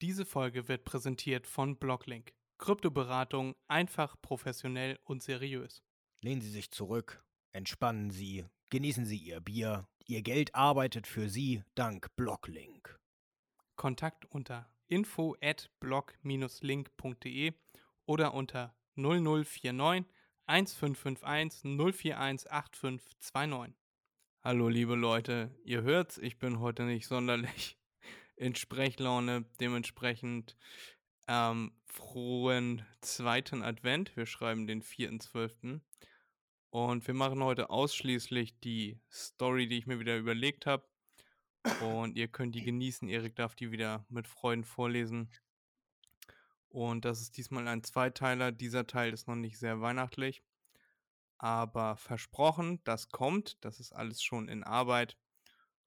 Diese Folge wird präsentiert von Blocklink. Kryptoberatung einfach, professionell und seriös. Lehnen Sie sich zurück, entspannen Sie, genießen Sie Ihr Bier. Ihr Geld arbeitet für Sie dank Blocklink. Kontakt unter info at block-link.de oder unter 0049 1551 041 8529. Hallo liebe Leute, ihr hört's, ich bin heute nicht sonderlich in Sprechlaune, dementsprechend ähm, frohen zweiten Advent. Wir schreiben den 4.12. Und wir machen heute ausschließlich die Story, die ich mir wieder überlegt habe. Und ihr könnt die genießen. Erik darf die wieder mit Freuden vorlesen. Und das ist diesmal ein Zweiteiler. Dieser Teil ist noch nicht sehr weihnachtlich. Aber versprochen, das kommt. Das ist alles schon in Arbeit.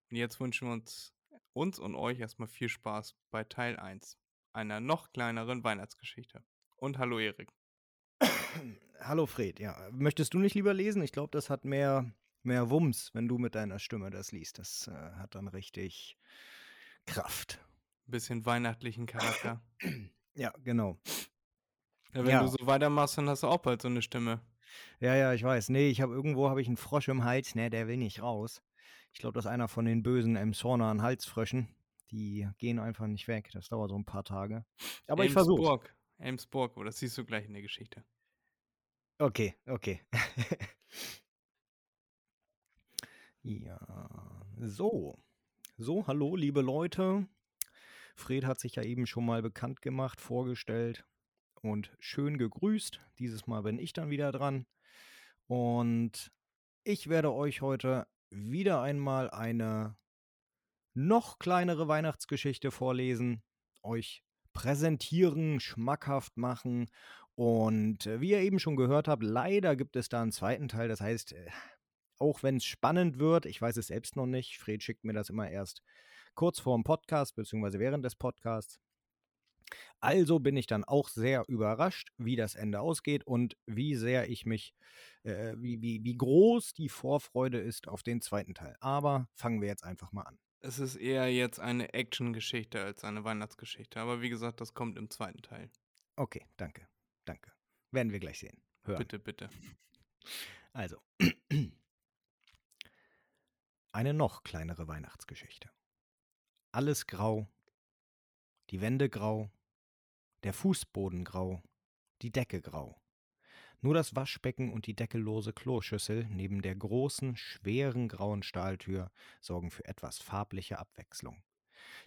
Und jetzt wünschen wir uns, uns und euch erstmal viel Spaß bei Teil 1 einer noch kleineren Weihnachtsgeschichte. Und hallo Erik. Hallo Fred, ja. Möchtest du nicht lieber lesen? Ich glaube, das hat mehr, mehr Wumms, wenn du mit deiner Stimme das liest. Das äh, hat dann richtig Kraft. Bisschen weihnachtlichen Charakter. Ja, genau. Ja, wenn Ja. du so weitermachst, dann hast du auch bald so eine Stimme. Ja, ja, ich weiß. Nee, ich habe irgendwo habe ich einen Frosch im Hals, ne, der will nicht raus. Ich glaube, das ist einer von den bösen Emshorner Halsfröschen. Die gehen einfach nicht weg. Das dauert so ein paar Tage. Aber ich versuche. Elmsburg. Oh, das siehst du gleich in der Geschichte. Okay, okay. ja, so. So, hallo, liebe Leute. Fred hat sich ja eben schon mal bekannt gemacht, vorgestellt und schön gegrüßt. Dieses Mal bin ich dann wieder dran. Und ich werde euch heute wieder einmal eine noch kleinere Weihnachtsgeschichte vorlesen, euch präsentieren, schmackhaft machen und äh, wie ihr eben schon gehört habt, leider gibt es da einen zweiten Teil. Das heißt, äh, auch wenn es spannend wird, ich weiß es selbst noch nicht, Fred schickt mir das immer erst kurz vor dem Podcast, beziehungsweise während des Podcasts. Also bin ich dann auch sehr überrascht, wie das Ende ausgeht und wie sehr ich mich, äh, wie, wie, wie groß die Vorfreude ist auf den zweiten Teil. Aber fangen wir jetzt einfach mal an. Es ist eher jetzt eine Action-Geschichte als eine Weihnachtsgeschichte. Aber wie gesagt, das kommt im zweiten Teil. Okay, danke, danke. Werden wir gleich sehen. Hören. Bitte, bitte. Also, eine noch kleinere Weihnachtsgeschichte. Alles grau, die Wände grau, der Fußboden grau, die Decke grau. Nur das Waschbecken und die deckellose Kloschüssel neben der großen, schweren grauen Stahltür sorgen für etwas farbliche Abwechslung.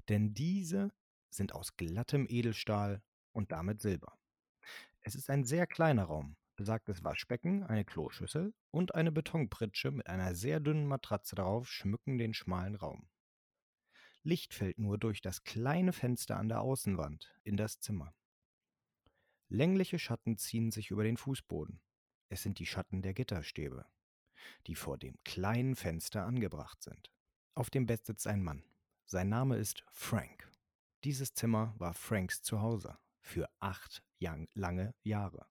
Denn diese sind aus glattem Edelstahl und damit Silber. Es ist ein sehr kleiner Raum, besagtes Waschbecken, eine Kloschüssel und eine Betonpritsche mit einer sehr dünnen Matratze darauf schmücken den schmalen Raum. Licht fällt nur durch das kleine Fenster an der Außenwand in das Zimmer. Längliche Schatten ziehen sich über den Fußboden. Es sind die Schatten der Gitterstäbe, die vor dem kleinen Fenster angebracht sind. Auf dem Bett sitzt ein Mann. Sein Name ist Frank. Dieses Zimmer war Franks Zuhause für acht lange Jahre.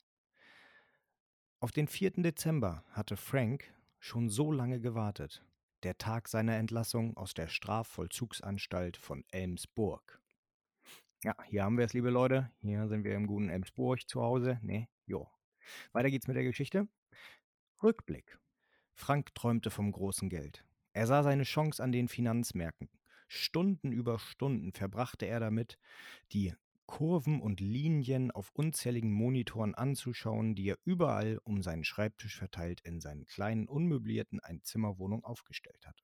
Auf den 4. Dezember hatte Frank schon so lange gewartet. Der Tag seiner Entlassung aus der Strafvollzugsanstalt von Elmsburg. Ja, hier haben wir es, liebe Leute. Hier sind wir im guten Elmsburg zu Hause. Ne, jo. Weiter geht's mit der Geschichte. Rückblick. Frank träumte vom großen Geld. Er sah seine Chance an den Finanzmärkten. Stunden über Stunden verbrachte er damit, die Kurven und Linien auf unzähligen Monitoren anzuschauen, die er überall um seinen Schreibtisch verteilt in seinen kleinen, unmöblierten Einzimmerwohnung aufgestellt hatte.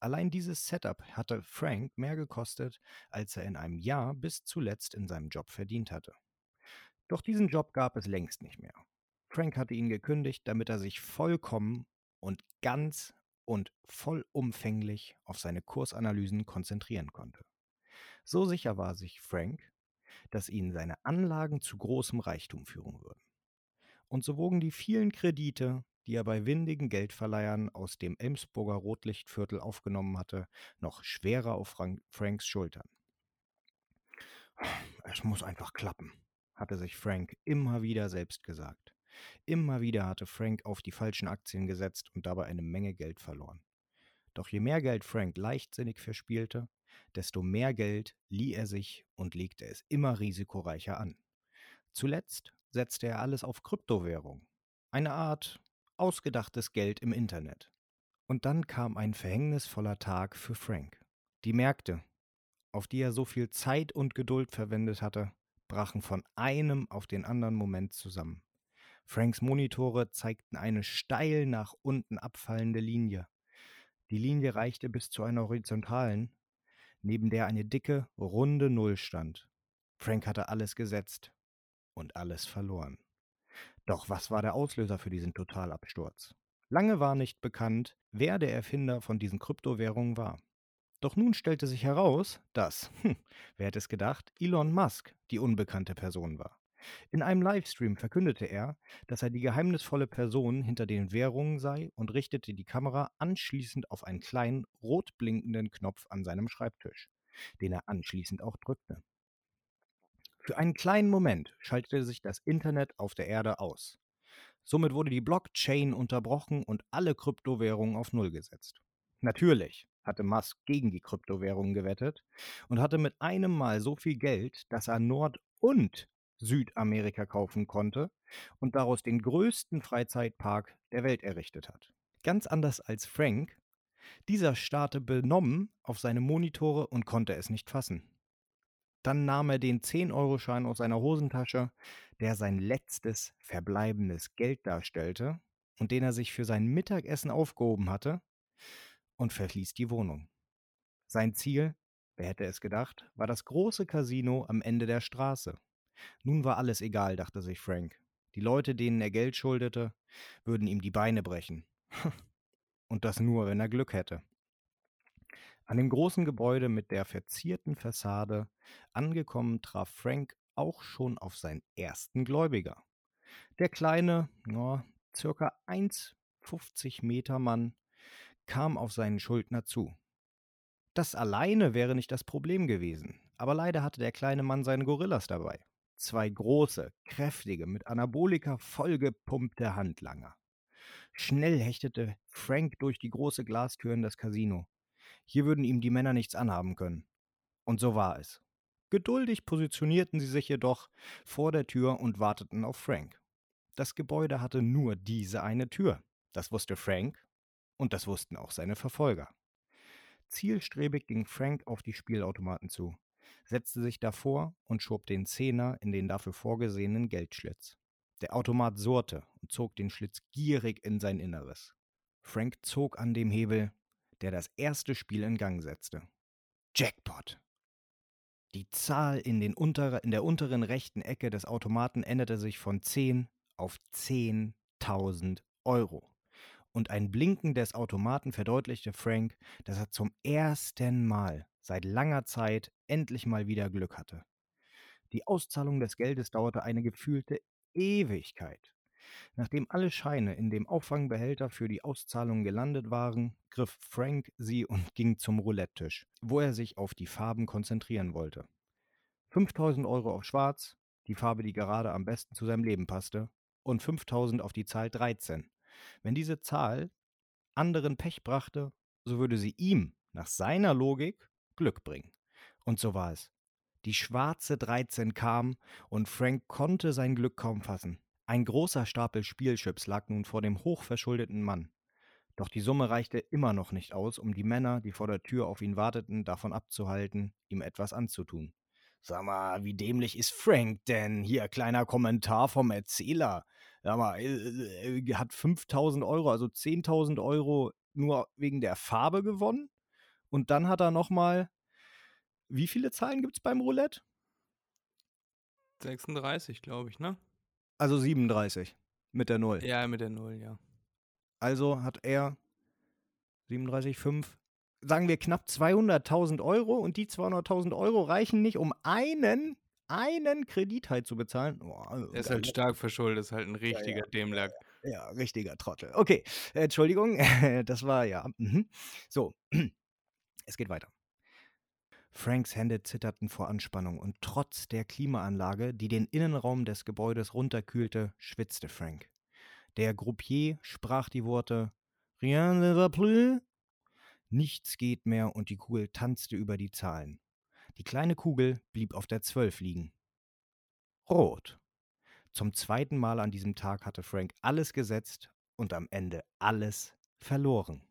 Allein dieses Setup hatte Frank mehr gekostet, als er in einem Jahr bis zuletzt in seinem Job verdient hatte. Doch diesen Job gab es längst nicht mehr. Frank hatte ihn gekündigt, damit er sich vollkommen und ganz und vollumfänglich auf seine Kursanalysen konzentrieren konnte. So sicher war sich Frank, dass ihn seine Anlagen zu großem Reichtum führen würden. Und so wogen die vielen Kredite, die er bei windigen Geldverleihern aus dem Elmsburger Rotlichtviertel aufgenommen hatte, noch schwerer auf Frank Franks Schultern. Es muss einfach klappen, hatte sich Frank immer wieder selbst gesagt. Immer wieder hatte Frank auf die falschen Aktien gesetzt und dabei eine Menge Geld verloren. Doch je mehr Geld Frank leichtsinnig verspielte, desto mehr Geld lieh er sich und legte es immer risikoreicher an. Zuletzt setzte er alles auf Kryptowährung, eine Art ausgedachtes Geld im Internet. Und dann kam ein verhängnisvoller Tag für Frank. Die Märkte, auf die er so viel Zeit und Geduld verwendet hatte, brachen von einem auf den anderen Moment zusammen. Franks Monitore zeigten eine steil nach unten abfallende Linie. Die Linie reichte bis zu einer horizontalen, neben der eine dicke, runde Null stand. Frank hatte alles gesetzt und alles verloren. Doch was war der Auslöser für diesen Totalabsturz? Lange war nicht bekannt, wer der Erfinder von diesen Kryptowährungen war. Doch nun stellte sich heraus, dass, hm, wer hätte es gedacht, Elon Musk die unbekannte Person war. In einem Livestream verkündete er, dass er die geheimnisvolle Person hinter den Währungen sei und richtete die Kamera anschließend auf einen kleinen, rot blinkenden Knopf an seinem Schreibtisch, den er anschließend auch drückte. Für einen kleinen Moment schaltete sich das Internet auf der Erde aus. Somit wurde die Blockchain unterbrochen und alle Kryptowährungen auf Null gesetzt. Natürlich hatte Musk gegen die Kryptowährungen gewettet und hatte mit einem Mal so viel Geld, dass er Nord- und Südamerika kaufen konnte und daraus den größten Freizeitpark der Welt errichtet hat. Ganz anders als Frank, dieser starrte benommen auf seine Monitore und konnte es nicht fassen. Dann nahm er den 10-Euro-Schein aus seiner Hosentasche, der sein letztes verbleibendes Geld darstellte und den er sich für sein Mittagessen aufgehoben hatte, und verließ die Wohnung. Sein Ziel, wer hätte es gedacht, war das große Casino am Ende der Straße. Nun war alles egal, dachte sich Frank. Die Leute, denen er Geld schuldete, würden ihm die Beine brechen. Und das nur, wenn er Glück hätte. An dem großen Gebäude mit der verzierten Fassade angekommen, traf Frank auch schon auf seinen ersten Gläubiger. Der kleine, ja, circa 1,50 Meter Mann kam auf seinen Schuldner zu. Das alleine wäre nicht das Problem gewesen, aber leider hatte der kleine Mann seine Gorillas dabei. Zwei große, kräftige, mit Anabolika vollgepumpte Handlanger. Schnell hechtete Frank durch die große Glastür in das Casino. Hier würden ihm die Männer nichts anhaben können. Und so war es. Geduldig positionierten sie sich jedoch vor der Tür und warteten auf Frank. Das Gebäude hatte nur diese eine Tür. Das wusste Frank und das wussten auch seine Verfolger. Zielstrebig ging Frank auf die Spielautomaten zu, setzte sich davor und schob den Zehner in den dafür vorgesehenen Geldschlitz. Der Automat surrte und zog den Schlitz gierig in sein Inneres. Frank zog an dem Hebel, der das erste Spiel in Gang setzte. Jackpot! Die Zahl in, den untere, in der unteren rechten Ecke des Automaten änderte sich von 10 auf 10.000 Euro. Und ein Blinken des Automaten verdeutlichte Frank, dass er zum ersten Mal seit langer Zeit endlich mal wieder Glück hatte. Die Auszahlung des Geldes dauerte eine gefühlte Ewigkeit. Nachdem alle Scheine in dem Auffangbehälter für die Auszahlung gelandet waren, griff Frank sie und ging zum Roulette-Tisch, wo er sich auf die Farben konzentrieren wollte. 5000 Euro auf Schwarz, die Farbe, die gerade am besten zu seinem Leben passte, und 5000 auf die Zahl 13. Wenn diese Zahl anderen Pech brachte, so würde sie ihm, nach seiner Logik, Glück bringen. Und so war es. Die schwarze 13 kam und Frank konnte sein Glück kaum fassen. Ein großer Stapel Spielchips lag nun vor dem hochverschuldeten Mann. Doch die Summe reichte immer noch nicht aus, um die Männer, die vor der Tür auf ihn warteten, davon abzuhalten, ihm etwas anzutun. Sag mal, wie dämlich ist Frank denn? Hier, kleiner Kommentar vom Erzähler. Sag mal, äh, äh, hat 5000 Euro, also 10.000 Euro nur wegen der Farbe gewonnen. Und dann hat er nochmal, wie viele Zahlen gibt es beim Roulette? 36, glaube ich, ne? Also 37 mit der Null. Ja, mit der Null, ja. Also hat er 37,5, sagen wir knapp 200.000 Euro und die 200.000 Euro reichen nicht, um einen, einen Kredit halt zu bezahlen. Oh, er ist halt stark verschuldet, ist halt ein richtiger ja, ja, Dämlack. Ja, richtiger Trottel. Okay, Entschuldigung, das war ja. Mhm. So, es geht weiter. Franks Hände zitterten vor Anspannung und trotz der Klimaanlage, die den Innenraum des Gebäudes runterkühlte, schwitzte Frank. Der Groupier sprach die Worte Rien ne va plus. Nichts geht mehr und die Kugel tanzte über die Zahlen. Die kleine Kugel blieb auf der Zwölf liegen. Rot. Zum zweiten Mal an diesem Tag hatte Frank alles gesetzt und am Ende alles verloren.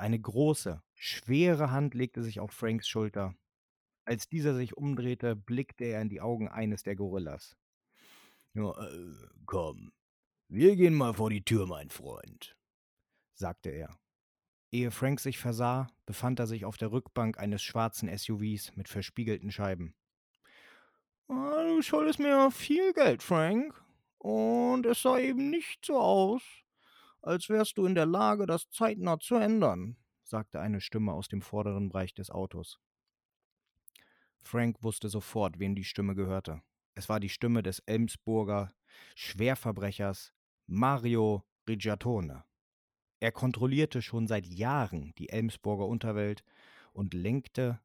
Eine große, schwere Hand legte sich auf Franks Schulter. Als dieser sich umdrehte, blickte er in die Augen eines der Gorillas. Ja, äh, komm, wir gehen mal vor die Tür, mein Freund, sagte er. Ehe Frank sich versah, befand er sich auf der Rückbank eines schwarzen SUVs mit verspiegelten Scheiben. Ah, du schuldest mir viel Geld, Frank. Und es sah eben nicht so aus, als wärst du in der Lage, das zeitnah zu ändern, sagte eine Stimme aus dem vorderen Bereich des Autos. Frank wusste sofort, wem die Stimme gehörte. Es war die Stimme des Elmsburger Schwerverbrechers Mario Rigatone. Er kontrollierte schon seit Jahren die Elmsburger Unterwelt und lenkte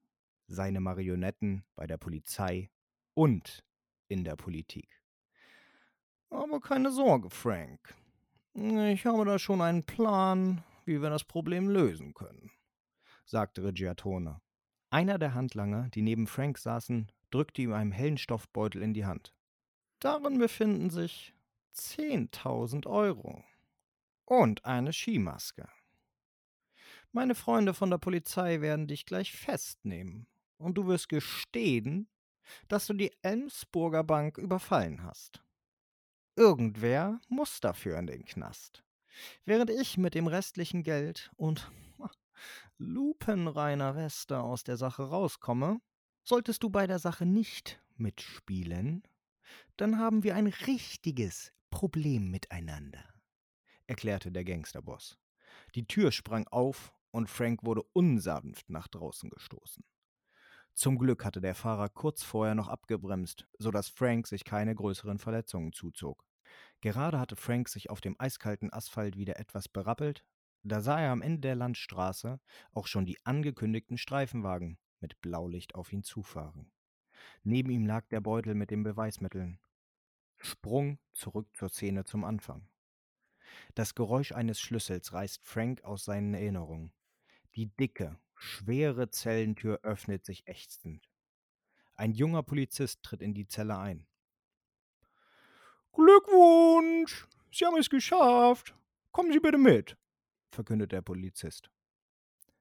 seine Marionetten bei der Polizei und in der Politik. Aber keine Sorge, Frank. Ich habe da schon einen Plan, wie wir das Problem lösen können, sagte Reggiatone. Einer der Handlanger, die neben Frank saßen, drückte ihm einen hellen Stoffbeutel in die Hand. Darin befinden sich 10.000 Euro und eine Skimaske. Meine Freunde von der Polizei werden dich gleich festnehmen und du wirst gestehen, dass du die Elmsburger Bank überfallen hast. Irgendwer muss dafür in den Knast. Während ich mit dem restlichen Geld und lupenreiner Weste aus der Sache rauskomme, solltest du bei der Sache nicht mitspielen, dann haben wir ein richtiges Problem miteinander, erklärte der Gangsterboss. Die Tür sprang auf und Frank wurde unsanft nach draußen gestoßen. Zum Glück hatte der Fahrer kurz vorher noch abgebremst, sodass Frank sich keine größeren Verletzungen zuzog. Gerade hatte Frank sich auf dem eiskalten Asphalt wieder etwas berappelt, da sah er am Ende der Landstraße auch schon die angekündigten Streifenwagen mit Blaulicht auf ihn zufahren. Neben ihm lag der Beutel mit den Beweismitteln. Sprung zurück zur Szene zum Anfang. Das Geräusch eines Schlüssels reißt Frank aus seinen Erinnerungen. Die dicke, schwere Zellentür öffnet sich ächzend. Ein junger Polizist tritt in die Zelle ein. Glückwunsch! Sie haben es geschafft. Kommen Sie bitte mit, verkündet der Polizist.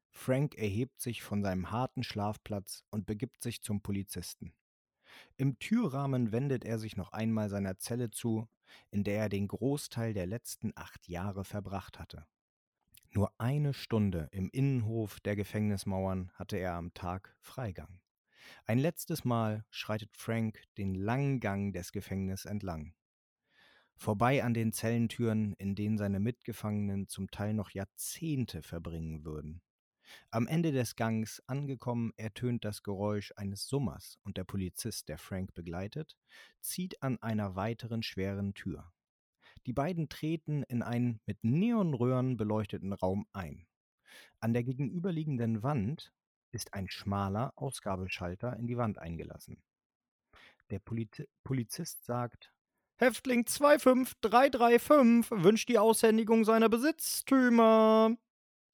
Frank erhebt sich von seinem harten Schlafplatz und begibt sich zum Polizisten. Im Türrahmen wendet er sich noch einmal seiner Zelle zu, in der er den Großteil der letzten acht Jahre verbracht hatte. Nur eine Stunde im Innenhof der Gefängnismauern hatte er am Tag Freigang. Ein letztes Mal schreitet Frank den langen Gang des Gefängnisses entlang. Vorbei an den Zellentüren, in denen seine Mitgefangenen zum Teil noch Jahrzehnte verbringen würden. Am Ende des Gangs angekommen, ertönt das Geräusch eines Summers und der Polizist, der Frank begleitet, zieht an einer weiteren schweren Tür. Die beiden treten in einen mit Neonröhren beleuchteten Raum ein. An der gegenüberliegenden Wand ist ein schmaler Ausgabeschalter in die Wand eingelassen. Der Poliz Polizist sagt, Häftling 25335 wünscht die Aushändigung seiner Besitztümer.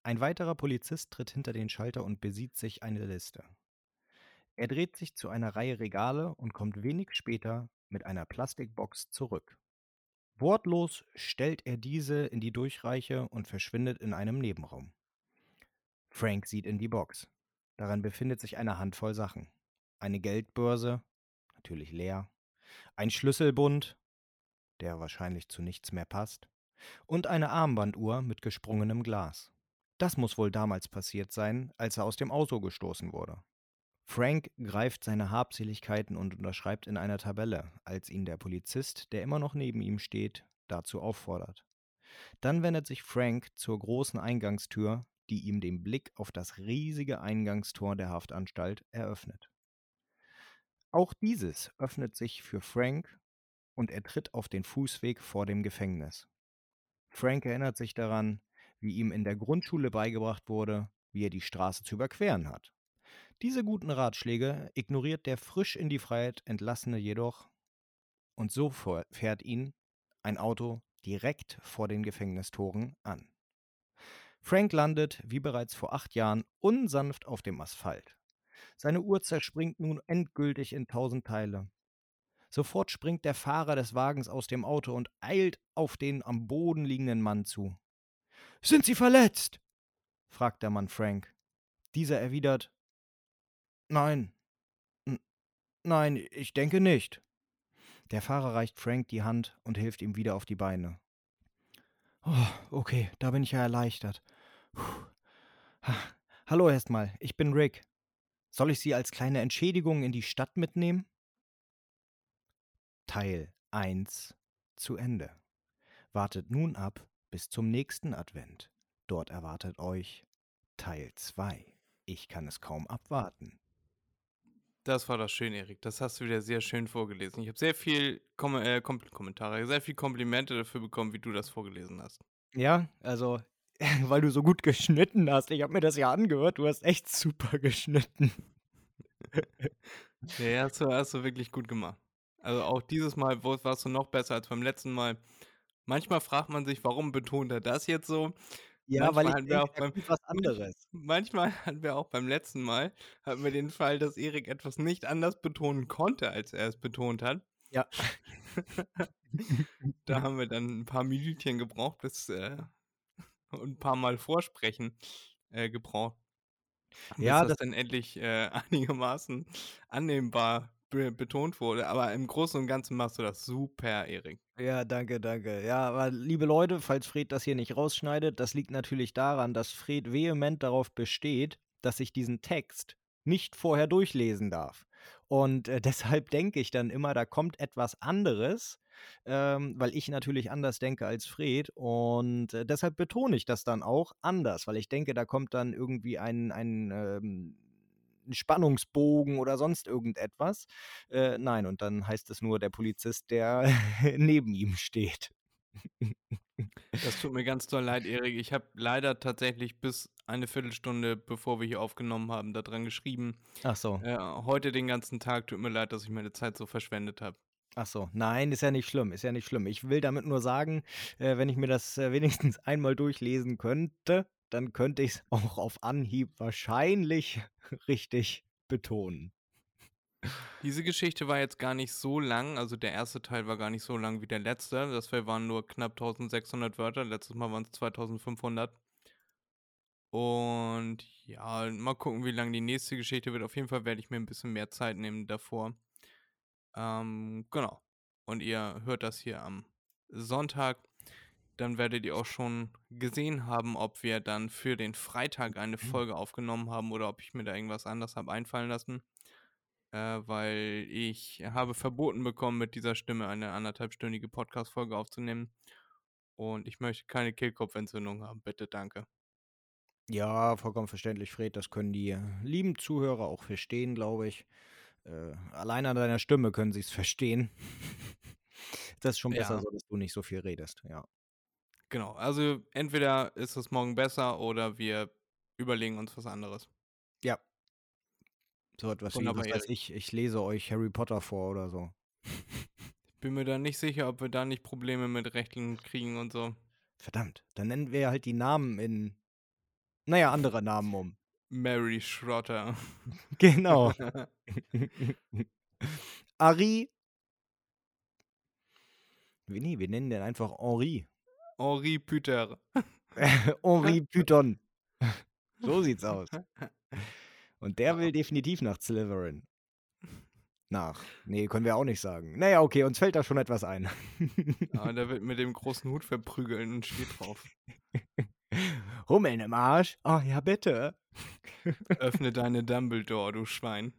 Ein weiterer Polizist tritt hinter den Schalter und besieht sich eine Liste. Er dreht sich zu einer Reihe Regale und kommt wenig später mit einer Plastikbox zurück. Wortlos stellt er diese in die Durchreiche und verschwindet in einem Nebenraum. Frank sieht in die Box. Daran befindet sich eine Handvoll Sachen. Eine Geldbörse, natürlich leer, ein Schlüsselbund, der wahrscheinlich zu nichts mehr passt, und eine Armbanduhr mit gesprungenem Glas. Das muss wohl damals passiert sein, als er aus dem Auto gestoßen wurde. Frank greift seine Habseligkeiten und unterschreibt in einer Tabelle, als ihn der Polizist, der immer noch neben ihm steht, dazu auffordert. Dann wendet sich Frank zur großen Eingangstür, die ihm den Blick auf das riesige Eingangstor der Haftanstalt eröffnet. Auch dieses öffnet sich für Frank und er tritt auf den Fußweg vor dem Gefängnis. Frank erinnert sich daran, wie ihm in der Grundschule beigebracht wurde, wie er die Straße zu überqueren hat. Diese guten Ratschläge ignoriert der frisch in die Freiheit entlassene jedoch und so fährt ihn ein Auto direkt vor den Gefängnistoren an. Frank landet, wie bereits vor acht Jahren, unsanft auf dem Asphalt. Seine Uhr zerspringt nun endgültig in tausend Teile. Sofort springt der Fahrer des Wagens aus dem Auto und eilt auf den am Boden liegenden Mann zu. Sind Sie verletzt? fragt der Mann Frank. Dieser erwidert Nein. N nein, ich denke nicht. Der Fahrer reicht Frank die Hand und hilft ihm wieder auf die Beine. Oh, okay, da bin ich ja erleichtert. Ha. Hallo erstmal, ich bin Rick. Soll ich Sie als kleine Entschädigung in die Stadt mitnehmen? Teil 1 zu Ende. Wartet nun ab bis zum nächsten Advent. Dort erwartet euch Teil 2. Ich kann es kaum abwarten. Das war doch schön, Erik. Das hast du wieder sehr schön vorgelesen. Ich habe sehr viel Kom äh, Kom Kommentare, sehr viel Komplimente dafür bekommen, wie du das vorgelesen hast. Ja, also, weil du so gut geschnitten hast. Ich habe mir das ja angehört. Du hast echt super geschnitten. ja, hast du, hast du wirklich gut gemacht. Also auch dieses Mal warst du noch besser als beim letzten Mal. Manchmal fragt man sich, warum betont er das jetzt so? Ja, weil ich denke, auch beim, was anderes. Manchmal hatten wir auch beim letzten Mal, hatten wir den Fall, dass Erik etwas nicht anders betonen konnte, als er es betont hat. Ja. da haben wir dann ein paar Minütchen gebraucht, bis äh, und ein paar Mal Vorsprechen äh, gebraucht. Ja, das, das dann endlich äh, einigermaßen annehmbar be betont wurde. Aber im Großen und Ganzen machst du das super, Erik. Ja, danke, danke. Ja, aber liebe Leute, falls Fred das hier nicht rausschneidet, das liegt natürlich daran, dass Fred vehement darauf besteht, dass ich diesen Text nicht vorher durchlesen darf. Und äh, deshalb denke ich dann immer, da kommt etwas anderes, ähm, weil ich natürlich anders denke als Fred. Und äh, deshalb betone ich das dann auch anders, weil ich denke, da kommt dann irgendwie ein, ein ähm, Spannungsbogen oder sonst irgendetwas. Äh, nein, und dann heißt es nur der Polizist, der neben ihm steht. Das tut mir ganz doll leid, Erik. Ich habe leider tatsächlich bis eine Viertelstunde, bevor wir hier aufgenommen haben, daran geschrieben. Ach so. Äh, heute den ganzen Tag tut mir leid, dass ich meine Zeit so verschwendet habe. Ach so, nein, ist ja nicht schlimm, ist ja nicht schlimm. Ich will damit nur sagen, äh, wenn ich mir das äh, wenigstens einmal durchlesen könnte, dann könnte ich es auch auf Anhieb wahrscheinlich richtig betonen. Diese Geschichte war jetzt gar nicht so lang, also der erste Teil war gar nicht so lang wie der letzte. Das waren nur knapp 1600 Wörter, letztes Mal waren es 2500. Und ja, mal gucken, wie lang die nächste Geschichte wird. Auf jeden Fall werde ich mir ein bisschen mehr Zeit nehmen davor. Ähm, genau. Und ihr hört das hier am Sonntag dann werdet ihr auch schon gesehen haben, ob wir dann für den Freitag eine mhm. Folge aufgenommen haben oder ob ich mir da irgendwas anderes habe einfallen lassen. Äh, weil ich habe verboten bekommen, mit dieser Stimme eine anderthalbstündige Podcast-Folge aufzunehmen. Und ich möchte keine Kehlkopfentzündung haben. Bitte, danke. Ja, vollkommen verständlich, Fred. Das können die lieben Zuhörer auch verstehen, glaube ich. Äh, allein an deiner Stimme können sie es verstehen. das ist schon besser ja. so, dass du nicht so viel redest, ja. Genau, also entweder ist es morgen besser oder wir überlegen uns was anderes. Ja. So etwas wie, was ich, ich lese euch Harry Potter vor oder so. Ich bin mir da nicht sicher, ob wir da nicht Probleme mit Rechten kriegen und so. Verdammt, dann nennen wir halt die Namen in, naja, andere Namen um. Mary Schrotter. Genau. Ari. Nee, wir nennen den einfach Henri. Henri Püter. Henri Python. So sieht's aus. Und der will definitiv nach Slytherin. Nach. Nee, können wir auch nicht sagen. Naja, okay, uns fällt da schon etwas ein. Aber der wird mit dem großen Hut verprügeln und steht drauf. Hummeln im Arsch? Oh ja, bitte. Öffne deine Dumbledore, du Schwein.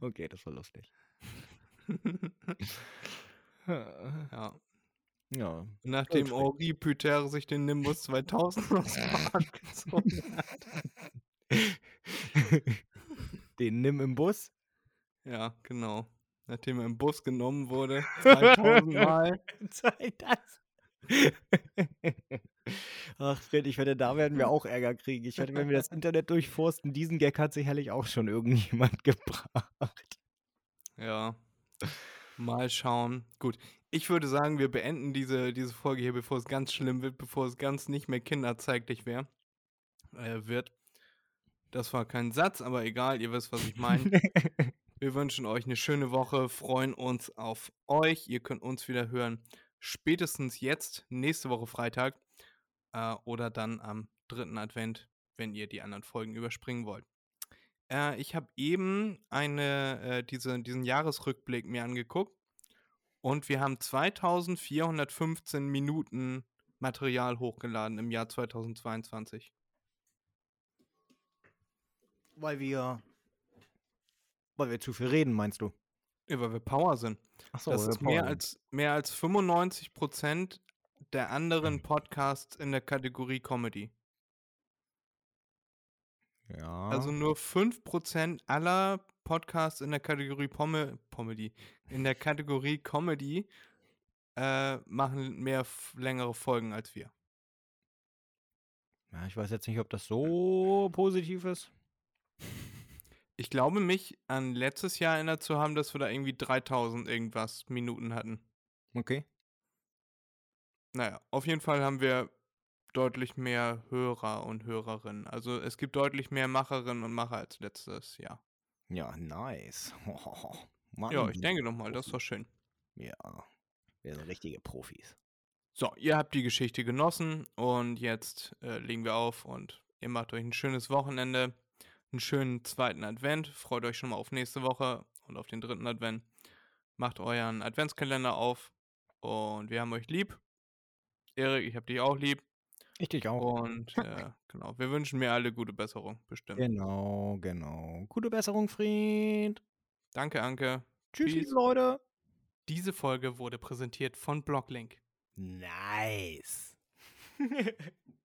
okay, das war lustig. ja. Ja. Nachdem Henri Püter sich den Nimbus 2000 aus dem Arsch gezogen hat. Den Nimm im Bus? Ja, genau. Nachdem er im Bus genommen wurde, 2000 Mal. das. Ach, Fred, ich wette, da werden wir auch Ärger kriegen. Ich wette, wenn wir das Internet durchforsten, diesen Gag hat sicherlich auch schon irgendjemand gebracht. Ja. Mal schauen. Gut. Ich würde sagen, wir beenden diese, diese Folge hier, bevor es ganz schlimm wird, bevor es ganz nicht mehr kinderzeiglich wär, äh, wird. Das war kein Satz, aber egal, ihr wisst, was ich meine. wir wünschen euch eine schöne Woche, freuen uns auf euch. Ihr könnt uns wieder hören, spätestens jetzt, nächste Woche Freitag äh, oder dann am dritten Advent, wenn ihr die anderen Folgen überspringen wollt. Äh, ich habe eben eine, äh, diese, diesen Jahresrückblick mir angeguckt und wir haben 2415 Minuten Material hochgeladen im Jahr 2022. Weil wir. Weil wir zu viel reden, meinst du? Ja, weil wir Power sind. Achso, das ist mehr als, mehr als 95 Prozent der anderen Podcasts in der Kategorie Comedy. Ja. Also nur 5% aller Podcasts in der Kategorie Pomme, Comedy, in der Kategorie Comedy äh, machen mehr längere Folgen als wir. Ja, ich weiß jetzt nicht, ob das so positiv ist. Ich glaube, mich an letztes Jahr erinnert zu haben, dass wir da irgendwie 3000 irgendwas Minuten hatten. Okay. Naja, auf jeden Fall haben wir deutlich mehr Hörer und Hörerinnen. Also es gibt deutlich mehr Macherinnen und Macher als letztes Jahr. Ja, nice. Oh, ja, ich denke doch mal, das war schön. Ja, wir sind richtige Profis. So, ihr habt die Geschichte genossen und jetzt äh, legen wir auf und ihr macht euch ein schönes Wochenende, einen schönen zweiten Advent. Freut euch schon mal auf nächste Woche und auf den dritten Advent. Macht euren Adventskalender auf und wir haben euch lieb. Erik, ich hab dich auch lieb. Ich dich auch. Und äh, genau, wir wünschen mir alle gute Besserung, bestimmt. Genau, genau. Gute Besserung, Fried. Danke, Anke. Tschüss, liebe Leute. Diese Folge wurde präsentiert von Blocklink. Nice.